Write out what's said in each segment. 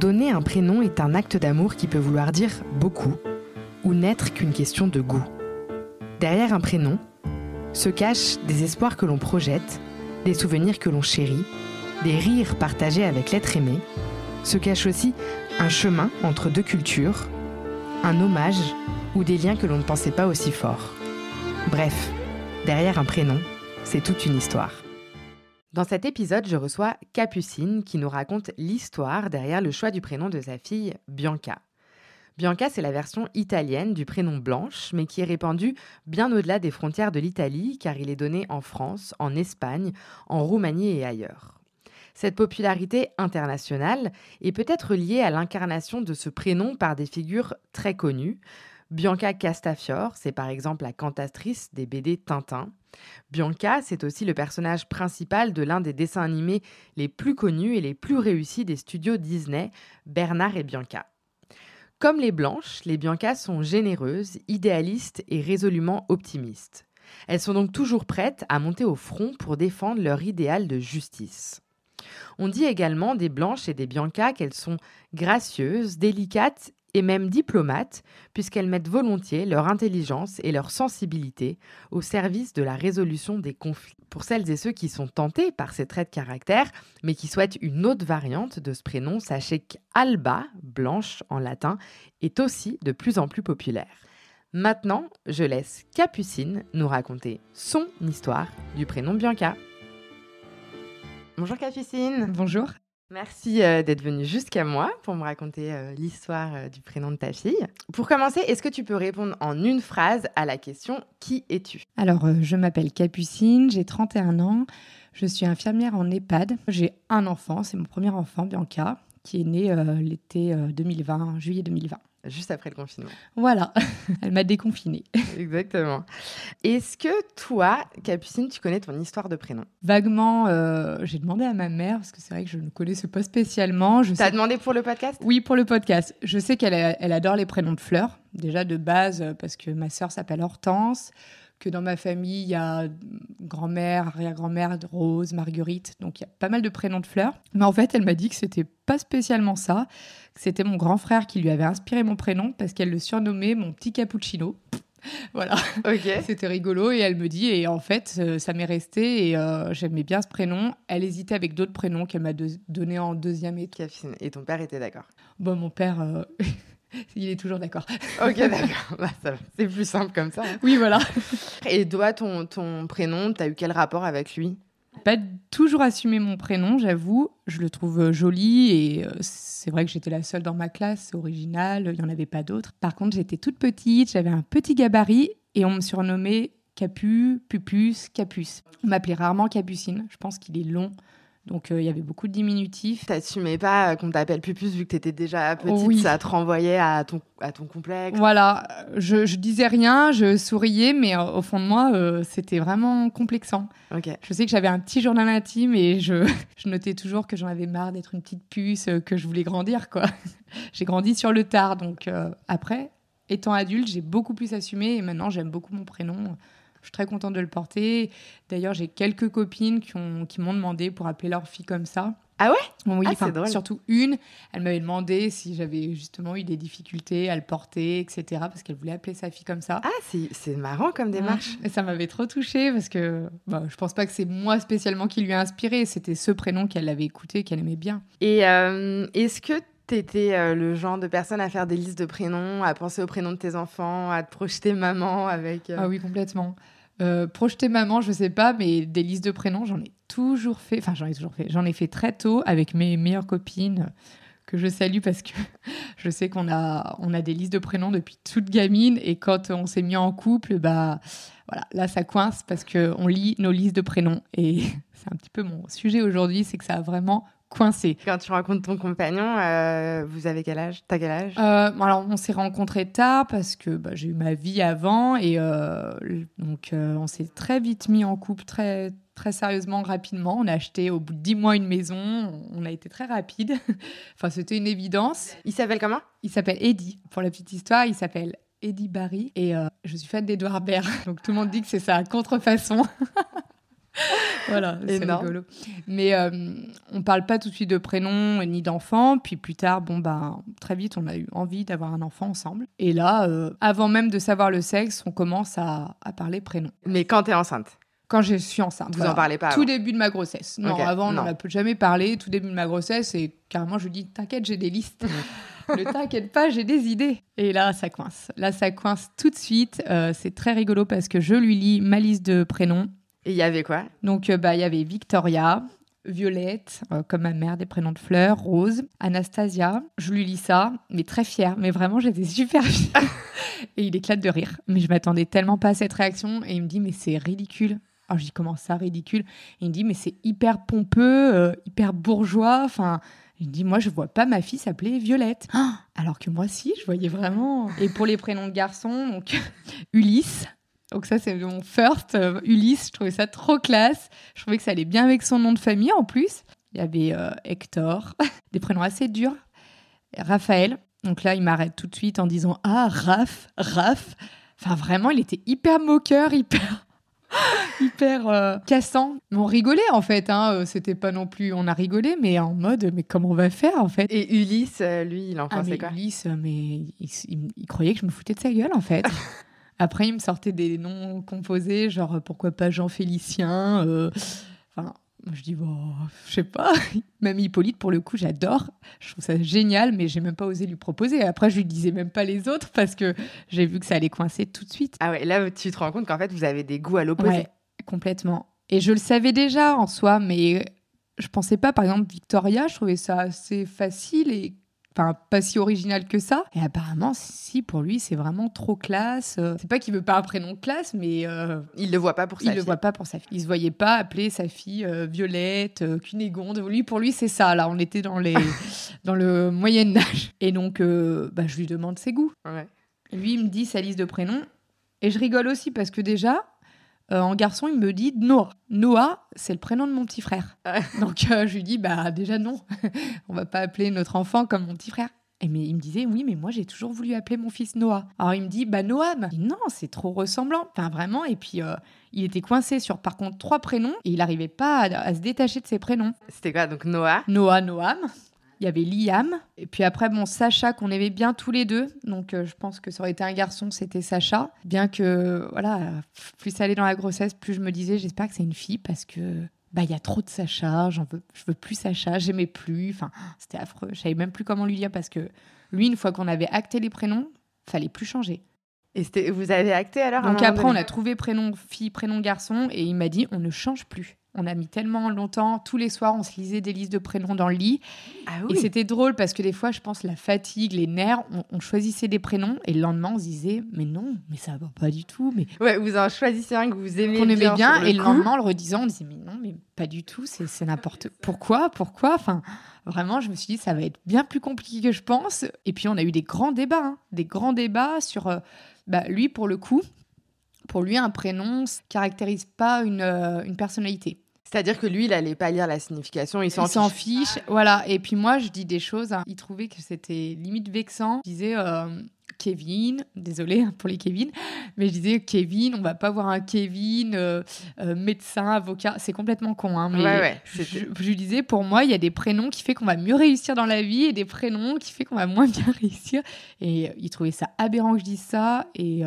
Donner un prénom est un acte d'amour qui peut vouloir dire beaucoup ou n'être qu'une question de goût. Derrière un prénom se cachent des espoirs que l'on projette, des souvenirs que l'on chérit, des rires partagés avec l'être aimé, se cache aussi un chemin entre deux cultures, un hommage ou des liens que l'on ne pensait pas aussi forts. Bref, derrière un prénom, c'est toute une histoire. Dans cet épisode, je reçois Capucine qui nous raconte l'histoire derrière le choix du prénom de sa fille Bianca. Bianca, c'est la version italienne du prénom Blanche, mais qui est répandue bien au-delà des frontières de l'Italie, car il est donné en France, en Espagne, en Roumanie et ailleurs. Cette popularité internationale est peut-être liée à l'incarnation de ce prénom par des figures très connues. Bianca Castafiore, c'est par exemple la cantatrice des BD Tintin. Bianca, c'est aussi le personnage principal de l'un des dessins animés les plus connus et les plus réussis des studios Disney, Bernard et Bianca. Comme les blanches, les Biancas sont généreuses, idéalistes et résolument optimistes. Elles sont donc toujours prêtes à monter au front pour défendre leur idéal de justice. On dit également des blanches et des Biancas qu'elles sont gracieuses, délicates et même diplomates, puisqu'elles mettent volontiers leur intelligence et leur sensibilité au service de la résolution des conflits. Pour celles et ceux qui sont tentés par ces traits de caractère, mais qui souhaitent une autre variante de ce prénom, sachez qu'Alba, blanche en latin, est aussi de plus en plus populaire. Maintenant, je laisse Capucine nous raconter son histoire du prénom Bianca. Bonjour Capucine. Bonjour. Merci euh, d'être venue jusqu'à moi pour me raconter euh, l'histoire euh, du prénom de ta fille. Pour commencer, est-ce que tu peux répondre en une phrase à la question Qui es-tu? Alors, je m'appelle Capucine, j'ai 31 ans, je suis infirmière en EHPAD. J'ai un enfant, c'est mon premier enfant, Bianca, qui est né l'été 2020, juillet 2020 juste après le confinement. Voilà, elle m'a déconfinée. Exactement. Est-ce que toi, Capucine, tu connais ton histoire de prénom? Vaguement, euh, j'ai demandé à ma mère, parce que c'est vrai que je ne connaissais pas spécialement. Tu as demandé pour le podcast? Oui, pour le podcast. Je sais qu'elle elle adore les prénoms de fleurs, déjà de base, parce que ma sœur s'appelle Hortense que dans ma famille, il y a grand-mère, arrière-grand-mère, Rose, Marguerite, donc il y a pas mal de prénoms de fleurs. Mais en fait, elle m'a dit que c'était pas spécialement ça, que c'était mon grand frère qui lui avait inspiré mon prénom parce qu'elle le surnommait mon petit cappuccino. voilà. C'était rigolo et elle me dit et en fait euh, ça m'est resté et euh, j'aimais bien ce prénom. Elle hésitait avec d'autres prénoms qu'elle m'a donné en deuxième et Et ton père était d'accord Bon, mon père. Euh, Il est toujours d'accord. Ok, d'accord. Bah, c'est plus simple comme ça. Hein. Oui, voilà. Et toi, ton, ton prénom, tu as eu quel rapport avec lui? Pas toujours assumé mon prénom, j'avoue. Je le trouve euh, joli et euh, c'est vrai que j'étais la seule dans ma classe, c'est original, il n'y en avait pas d'autres. Par contre, j'étais toute petite, j'avais un petit gabarit et on me surnommait Capu, Pupus, Capus. On m'appelait rarement Capucine, je pense qu'il est long. Donc euh, il y avait beaucoup de diminutifs. T'assumais pas euh, qu'on t'appelle Pupus vu que t'étais déjà petite, ça te renvoyait à ton, à ton complexe. Voilà, je, je disais rien, je souriais, mais euh, au fond de moi, c'était vraiment complexant. Je sais que j'avais un petit journal intime et je, je notais toujours que j'en avais marre d'être une petite puce, que je voulais grandir. quoi. j'ai grandi sur le tard, donc après, étant adulte, j'ai beaucoup plus assumé et maintenant j'aime beaucoup mon prénom. Je suis très contente de le porter. D'ailleurs, j'ai quelques copines qui, ont, qui m'ont demandé pour appeler leur fille comme ça. Ah ouais? Oui, ah, surtout une. Elle m'avait demandé si j'avais justement eu des difficultés à le porter, etc. Parce qu'elle voulait appeler sa fille comme ça. Ah, c'est marrant comme démarche. Et ça m'avait trop touchée parce que bah, je pense pas que c'est moi spécialement qui lui a inspiré. C'était ce prénom qu'elle avait écouté, qu'elle aimait bien. Et euh, est-ce que T'étais euh, le genre de personne à faire des listes de prénoms, à penser aux prénoms de tes enfants, à te projeter maman avec. Euh, ah oui, complètement. Euh, projeter maman, je sais pas, mais des listes de prénoms, j'en ai toujours fait. Enfin, j'en ai toujours fait. J'en ai fait très tôt avec mes meilleures copines que je salue parce que je sais qu'on a, on a des listes de prénoms depuis toute gamine et quand on s'est mis en couple, bah voilà, là ça coince parce que on lit nos listes de prénoms et c'est un petit peu mon sujet aujourd'hui, c'est que ça a vraiment coincé. Quand tu rencontres ton compagnon, euh, vous avez quel âge? T'as quel âge? Euh, Alors, on s'est rencontrés tard parce que bah, j'ai eu ma vie avant et euh, donc on s'est très vite mis en couple, très très sérieusement, rapidement. On a acheté au bout de dix mois une maison. On a été très rapide. enfin, c'était une évidence. Il s'appelle comment? Il s'appelle Eddie. Pour la petite histoire, il s'appelle Eddie Barry et je suis fan d'Edouard Baird. Donc tout le monde dit que c'est sa contrefaçon. voilà, c'est rigolo. Mais on euh, on parle pas tout de suite de prénom ni d'enfant. Puis plus tard, bon bah très vite, on a eu envie d'avoir un enfant ensemble. Et là, euh, avant même de savoir le sexe, on commence à, parler prénom. Mais quand tu es enceinte quand je suis enceinte. Vous en parlez pas Tout début de ma grossesse. Non, avant, on n'en a jamais parlé. Tout début de ma grossesse, et carrément, je lui dis T'inquiète, j'ai des listes. ne t'inquiète pas, j'ai des idées. Et là, ça coince. Là, ça coince tout de suite. Euh, c'est très rigolo parce que je lui lis ma liste de prénoms. Et il y avait quoi? Donc, euh, bah, il y avait Victoria, Violette, euh, comme ma mère, des prénoms de fleurs, Rose, Anastasia. Je lui lis ça, mais très fière. Mais vraiment, j'étais super fière. et il éclate de rire. Mais je m'attendais tellement pas à cette réaction. Et il me dit, mais c'est ridicule. Alors, je dis, comment ça, ridicule? Il me dit, mais c'est hyper pompeux, hyper bourgeois. Enfin, il dit, moi, je vois pas ma fille s'appeler Violette. Alors que moi, si, je voyais vraiment. Et pour les prénoms de garçons, donc Ulysse. Donc ça, c'est mon first. Euh, Ulysse, je trouvais ça trop classe. Je trouvais que ça allait bien avec son nom de famille en plus. Il y avait euh, Hector, des prénoms assez durs. Raphaël. Donc là, il m'arrête tout de suite en disant Ah, Raph, Raph. Enfin, vraiment, il était hyper moqueur, hyper hyper euh, cassant. On rigolait en fait, hein. C'était pas non plus. On a rigolé, mais en mode, mais comment on va faire en fait? Et Ulysse, lui, il en ah, pensait quoi? Ulysse, mais il, croyait que je me foutais de sa gueule en fait. Après, il me sortait des noms composés, genre pourquoi pas Jean Félicien. Enfin, je dis, bon, je sais pas. Même Hippolyte, pour le coup, j'adore. Je trouve ça génial, mais j'ai même pas osé lui proposer. Après, je lui disais même pas les autres parce que j'ai vu que ça allait coincer tout de suite. Ah ouais, là, tu te rends compte qu'en fait, vous avez des goûts à l'opposé. Ouais, complètement. Et je le savais déjà en soi, mais je pensais pas, par exemple, Victoria, je trouvais ça assez facile et Enfin, pas si original que ça. Et apparemment, si, pour lui, c'est vraiment trop classe. Euh, c'est pas qu'il veut pas un prénom classe, mais. Euh, il le voit pas pour sa il fille. Il le voit pas pour sa fille. Il se voyait pas appeler sa fille euh, Violette, Cunégonde. Lui, pour lui, c'est ça. Là, on était dans, les... dans le Moyen-Âge. Et donc, bah, je lui demande ses goûts. Lui, il me dit sa liste de prénoms. Et je rigole aussi parce que déjà, euh, en garçon, il me dit Noah. Noah, c'est le prénom de mon petit frère. Donc euh, je lui dis bah déjà non, on va pas appeler notre enfant comme mon petit frère. Et mais il me disait oui mais moi j'ai toujours voulu appeler mon fils Noah. Alors il me dit bah Noam. non c'est trop ressemblant. Enfin vraiment et puis euh, il était coincé sur par contre trois prénoms et il n'arrivait pas à, à, se détacher de ses prénoms. C'était quoi donc Noah? Noah Noam. Il y avait Liam. Et puis après, bon, Sacha, qu'on aimait bien tous les deux. Donc, euh, je pense que ça aurait été un garçon, c'était Sacha. Bien que, voilà, plus ça allait dans la grossesse, plus je me disais, j'espère que c'est une fille parce que. Bah, il y a trop de Sacha, j'en veux, je veux plus Sacha, j'aimais plus. Enfin, c'était affreux. Je savais même plus comment lui dire parce que lui, une fois qu'on avait acté les prénoms, fallait plus changer. Et vous avez acté alors Donc après, on a trouvé prénom fille, prénom garçon, et il m'a dit on ne change plus. On a mis tellement longtemps, tous les soirs, on se lisait des listes de prénoms dans le lit. Ah et c'était drôle parce que des fois, je pense, la fatigue, les nerfs, on, choisissait des prénoms et le lendemain, on se disait, mais non, mais ça va pas du tout. Mais ouais, vous en choisissez un que vous aimez qu'on aimait bien, et le lendemain, en le redisant, on disait, mais non, mais pas du tout, c'est n'importe Pourquoi Pourquoi? Enfin, vraiment, je me suis dit, ça va être bien plus compliqué que je pense. Et puis, on a eu des grands débats, hein. des grands débats sur, euh, bah, lui, pour le coup, pour lui, un prénom ne caractérise pas une, euh, une personnalité. C'est-à-dire que lui, il allait pas lire la signification, il s'en fiche. fiche. Voilà. Et puis moi, je dis des choses. Hein. Il trouvait que c'était limite vexant. Il disait euh, Kevin, désolé pour les Kevin, mais je disais Kevin, on va pas voir un Kevin euh, euh, médecin, avocat. C'est complètement con. Hein, mais je, lui disais, pour moi, il y a des prénoms qui fait qu'on va mieux réussir dans la vie et des prénoms qui fait qu'on va moins bien réussir. Et il trouvait ça aberrant que je dise ça et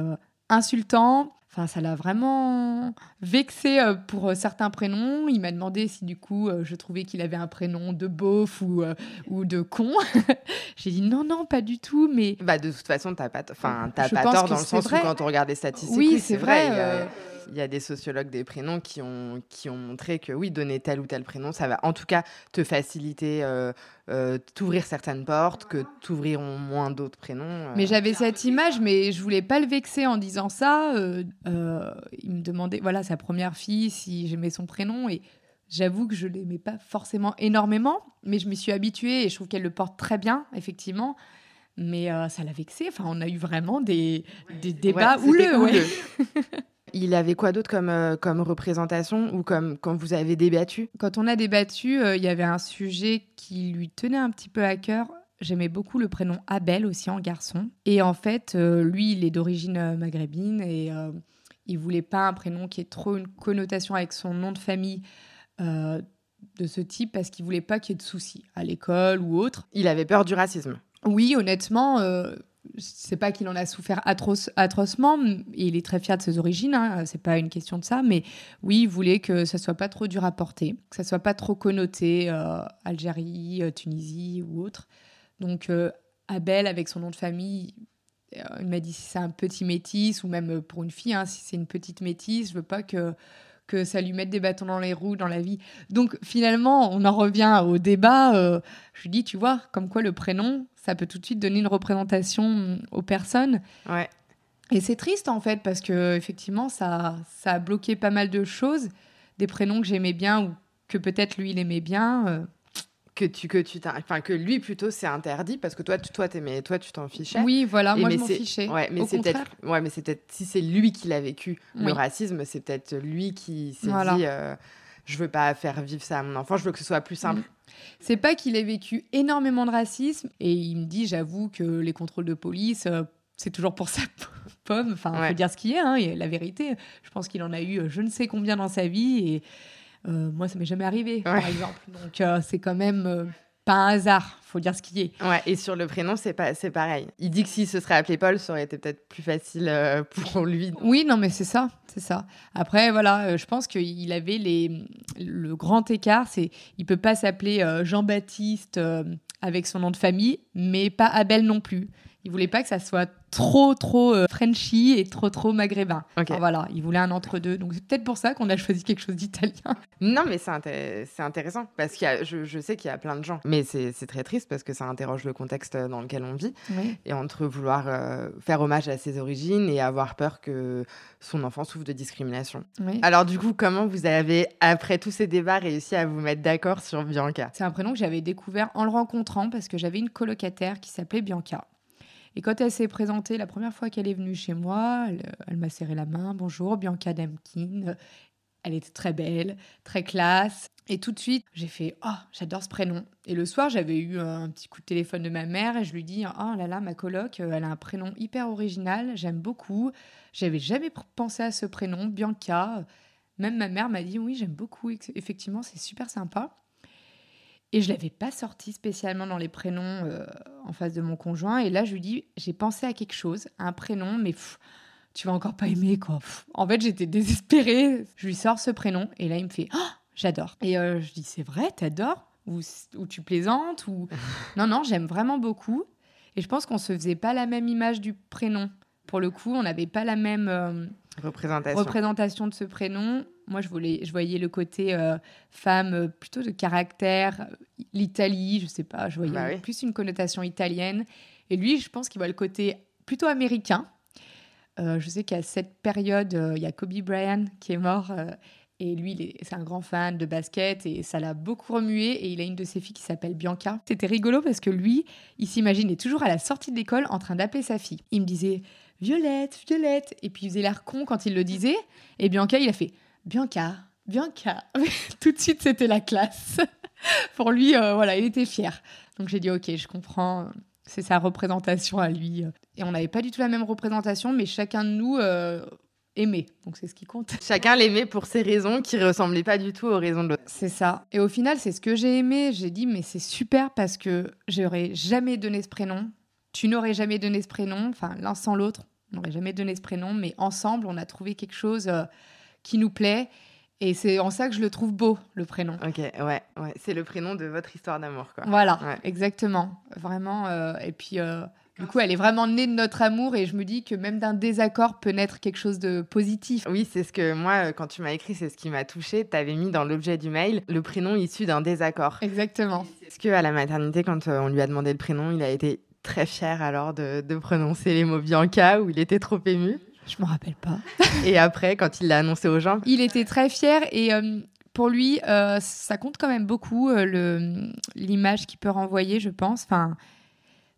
insultant. Enfin, ça l'a vraiment vexé euh, pour euh, certains prénoms. Il m'a demandé si du coup euh, je trouvais qu'il avait un prénom de beauf ou, ou de con. J'ai dit non, non, pas du tout. Mais bah, de toute façon, t'as pas, enfin, pas tort dans le sens où quand on regarde les statistiques, oui, c'est vrai il y a des sociologues des prénoms qui ont, qui ont montré que oui, donner tel ou tel prénom, ça va en tout cas te faciliter, euh, euh, t'ouvrir certaines portes, que t'ouvriront moins d'autres prénoms. Euh. Mais j'avais cette image, mais je voulais pas le vexer en disant ça. il me demandait, voilà, sa première fille, si j'aimais son prénom et J'avoue que je l'aimais pas forcément énormément, mais je m'y suis habituée et je trouve qu'elle le porte très bien, effectivement mais ça l'a vexé. Enfin, on a eu vraiment des, des débats ouais, houleux. Il avait quoi d'autre comme, euh, comme représentation ou comme quand vous avez débattu? Quand on a débattu, euh, il y avait un sujet qui lui tenait un petit peu à cœur. J'aimais beaucoup le prénom Abel aussi en garçon. Et en fait, euh, lui, il est d'origine maghrébine et Il voulait pas un prénom qui ait trop une connotation avec son nom de famille euh, de ce type parce qu'il voulait pas qu'il y ait de soucis à l'école ou autre. Il avait peur du racisme. Oui, honnêtement, euh, c'est pas qu'il en a souffert atrocement. Il est très fier de ses origines, hein, c'est pas une question de ça. Mais oui, il voulait que ça soit pas trop dur à porter, que ça soit pas trop connoté euh, Algérie, euh, Tunisie ou autre. Donc euh, Abel, avec son nom de famille, il m'a dit si c'est un petit métis ou même pour une fille, hein, si c'est une petite métisse, je veux pas que que ça lui mette des bâtons dans les roues dans la vie. Donc finalement, on en revient au débat. je lui dis, tu vois, comme quoi le prénom, ça peut tout de suite donner une représentation aux personnes. Ouais. Et c'est triste en fait parce que effectivement ça, ça a bloqué pas mal de choses, des prénoms que j'aimais bien ou que peut-être lui il aimait bien. Euh. Que tu que tu enfin que lui plutôt c'est interdit parce que toi tu toi t'aimais toi tu t'en fichais. Oui voilà moi je m'en fichais. Ouais mais c'est peut-être ouais mais c'est peut-être si c'est lui qui l'a vécu le racisme c'est peut-être lui qui s'est dit euh, je veux pas faire vivre ça à mon enfant je veux que ce soit plus simple. Mm. C'est pas qu'il ait vécu énormément de racisme et il me dit, j'avoue que les contrôles de police, euh, c'est toujours pour sa pomme. Enfin, on peut dire ce qu'il y a, hein, la vérité. Je pense qu'il en a eu euh, je ne sais combien dans sa vie et euh, moi, ça m'est jamais arrivé, par exemple. Donc, c'est quand même pas un hasard, faut dire ce qui est. Ouais, et sur le prénom, c'est pas, c'est pareil. Il dit que s'il se serait appelé Paul, ça aurait été peut-être plus facile euh, pour lui. Oui, non, mais c'est ça, c'est ça. Après, voilà, euh, je pense qu'il avait les, le grand écart, c'est, il peut pas s'appeler euh, Jean-Baptiste avec son nom de famille, mais pas Abel non plus. Il voulait pas que ça soit trop trop euh, Frenchy et trop trop maghrébin. voilà, il voulait un entre-deux. Donc c'est peut-être pour ça qu'on a choisi quelque chose d'italien. Non, mais c'est intéressant parce que je, je, sais qu'il y a plein de gens. Mais c'est très triste parce que ça interroge le contexte dans lequel on vit. Et entre vouloir euh, faire hommage à ses origines et avoir peur que son enfant souffre de discrimination. Alors du coup, comment vous avez, après tous ces débats, réussi à vous mettre d'accord sur Bianca? C'est un prénom que j'avais découvert en le rencontrant parce que j'avais une colocataire qui s'appelait Bianca. Et quand elle s'est présentée, la première fois qu'elle est venue chez moi, elle, m'a serré la main. Bonjour, Bianca Demkin. Elle était très belle, très classe. Et tout de suite, j'ai fait Oh, j'adore ce prénom. Et le soir, j'avais eu un petit coup de téléphone de ma mère et je lui dis Oh là là, ma coloc, elle a un prénom hyper original, j'aime beaucoup. J'avais jamais pensé à ce prénom, Bianca. Même ma mère m'a dit Oui, j'aime beaucoup. Effectivement, c'est super sympa. Et je l'avais pas sorti spécialement dans les prénoms euh, en face de mon conjoint. Et là, je lui dis, j'ai pensé à quelque chose, un prénom, mais tu vas encore pas aimer, quoi. En fait, j'étais désespérée. Je lui sors ce prénom. Et là, il me fait, oh, j'adore. Et euh, je dis, c'est vrai, t'adores? Ou, ou tu plaisantes? Ou... Non, non, j'aime vraiment beaucoup. Et je pense qu'on se faisait pas la même image du prénom. Pour le coup, on n'avait pas la même euh, représentation. représentation de ce prénom. Moi, je, voulais, je voyais le côté euh, femme euh, plutôt de caractère, l'Italie, je sais pas, je voyais bah plus une connotation italienne. Et lui, je pense qu'il voit le côté plutôt américain. Euh, je sais qu'à cette période, il y a Kobe Bryant qui est mort. et lui, c'est un grand fan de basket et ça l'a beaucoup remué. Et il a une de ses filles qui s'appelle Bianca. C'était rigolo parce que lui, il s'imaginait toujours à la sortie de l'école en train d'appeler sa fille. Il me disait Violette, Violette. Et puis il faisait l'air con quand il le disait. Et Bianca, il a fait Bianca, Bianca. Tout de suite, c'était la classe. Pour lui, euh, voilà, il était fier. Donc j'ai dit, ok, je comprends. C'est sa représentation à lui. Et on n'avait pas du tout la même représentation, mais chacun de nous euh, aimait. Donc c'est ce qui compte. Chacun l'aimait pour ses raisons qui ressemblaient pas du tout aux raisons de l'autre. C'est ça. Et au final, c'est ce que j'ai aimé. J'ai dit, mais c'est super parce que j'aurais jamais donné ce prénom. Tu n'aurais jamais donné ce prénom. Enfin, l'un sans l'autre, on n'aurait jamais donné ce prénom. Mais ensemble, on a trouvé quelque chose. Euh, qui nous plaît. Et c'est en ça que je le trouve beau, le prénom. Ok, ouais, ouais. c'est le prénom de votre histoire d'amour, quoi. Voilà, exactement. Vraiment. Euh, et puis, euh, du coup, elle est vraiment née de notre amour et je me dis que même d'un désaccord peut naître quelque chose de positif. Oui, c'est ce que moi, euh, quand tu m'as écrit, c'est ce qui m'a touchée. Tu avais mis dans l'objet du mail le prénom issu d'un désaccord. Exactement. Est-ce qu'à la maternité, quand on lui a demandé le prénom, il a été très fier alors de, de prononcer les mots Bianca ou il était trop ému? Je me rappelle pas. et après, quand il l'a annoncé aux gens Il était très fier et euh, pour lui, euh, ça compte quand même beaucoup euh, l'image qu'il peut renvoyer, je pense. Enfin,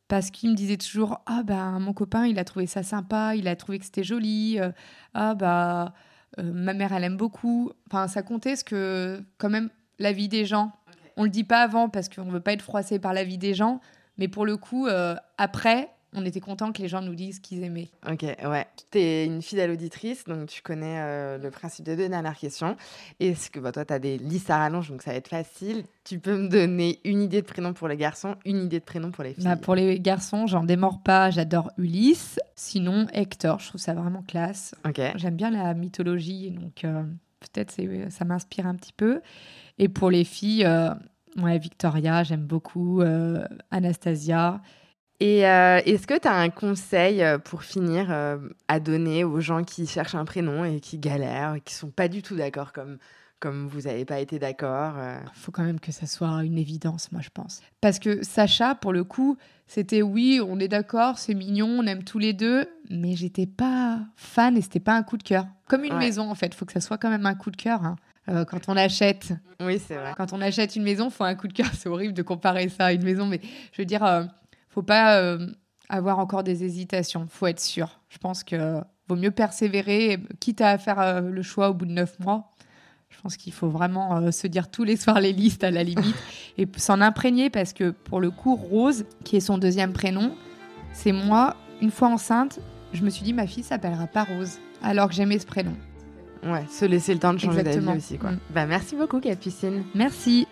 parce qu'il me disait toujours Ah, bah, mon copain, il a trouvé ça sympa, il a trouvé que c'était joli. ah, bah, ma mère, elle aime beaucoup. Enfin, ça comptait ce que, quand même, la vie des gens. On le dit pas avant parce qu'on veut pas être froissé par la vie des gens. Mais pour le coup, après, on était content que les gens nous disent qu'ils aimaient. Ok, ouais. Tu es une fidèle auditrice, donc tu connais euh, le principe des deux dernières questions. Est-ce que bah, toi, tu as des listes à rallonge, donc ça va être facile. Tu peux me donner une idée de prénom pour les garçons, une idée de prénom pour les filles bah, Pour les garçons, j'en démords pas, j'adore Ulysse. Sinon, Hector, je trouve ça vraiment classe. Ok. J'aime bien la mythologie, donc euh, peut-être ça m'inspire un petit peu. Et pour les filles, euh, ouais, Victoria, j'aime beaucoup. Anastasia. Et euh, est-ce que tu as un conseil euh, pour finir euh, à donner aux gens qui cherchent un prénom et qui galèrent, et qui sont pas du tout d'accord comme, comme vous n'avez pas été d'accord Il faut quand même que ça soit une évidence, moi je pense. Parce que Sacha, pour le coup, c'était oui, on est d'accord, c'est mignon, on aime tous les deux, mais j'étais pas fan et c'était pas un coup de cœur. Comme une maison en fait, il faut que ça soit quand même un coup de cœur. Hein. quand on achète. Oui, c'est vrai. Quand on achète une maison, il faut un coup de cœur. C'est horrible de comparer ça à une maison, mais je veux dire, faut pas euh, avoir encore des hésitations. Faut être sûr. Je pense que vaut mieux persévérer, quitte à faire euh, le choix au bout de neuf mois. Je pense qu'il faut vraiment euh, se dire tous les soirs les listes à la limite et s'en imprégner parce que pour le coup, Rose, qui est son deuxième prénom, c'est moi, une fois enceinte, je me suis dit ma fille s'appellera pas Rose, alors que j'aimais ce prénom. Ouais, se laisser le temps de changer d'avis aussi. Quoi. Mm. Bah, merci beaucoup, Capucine. Merci.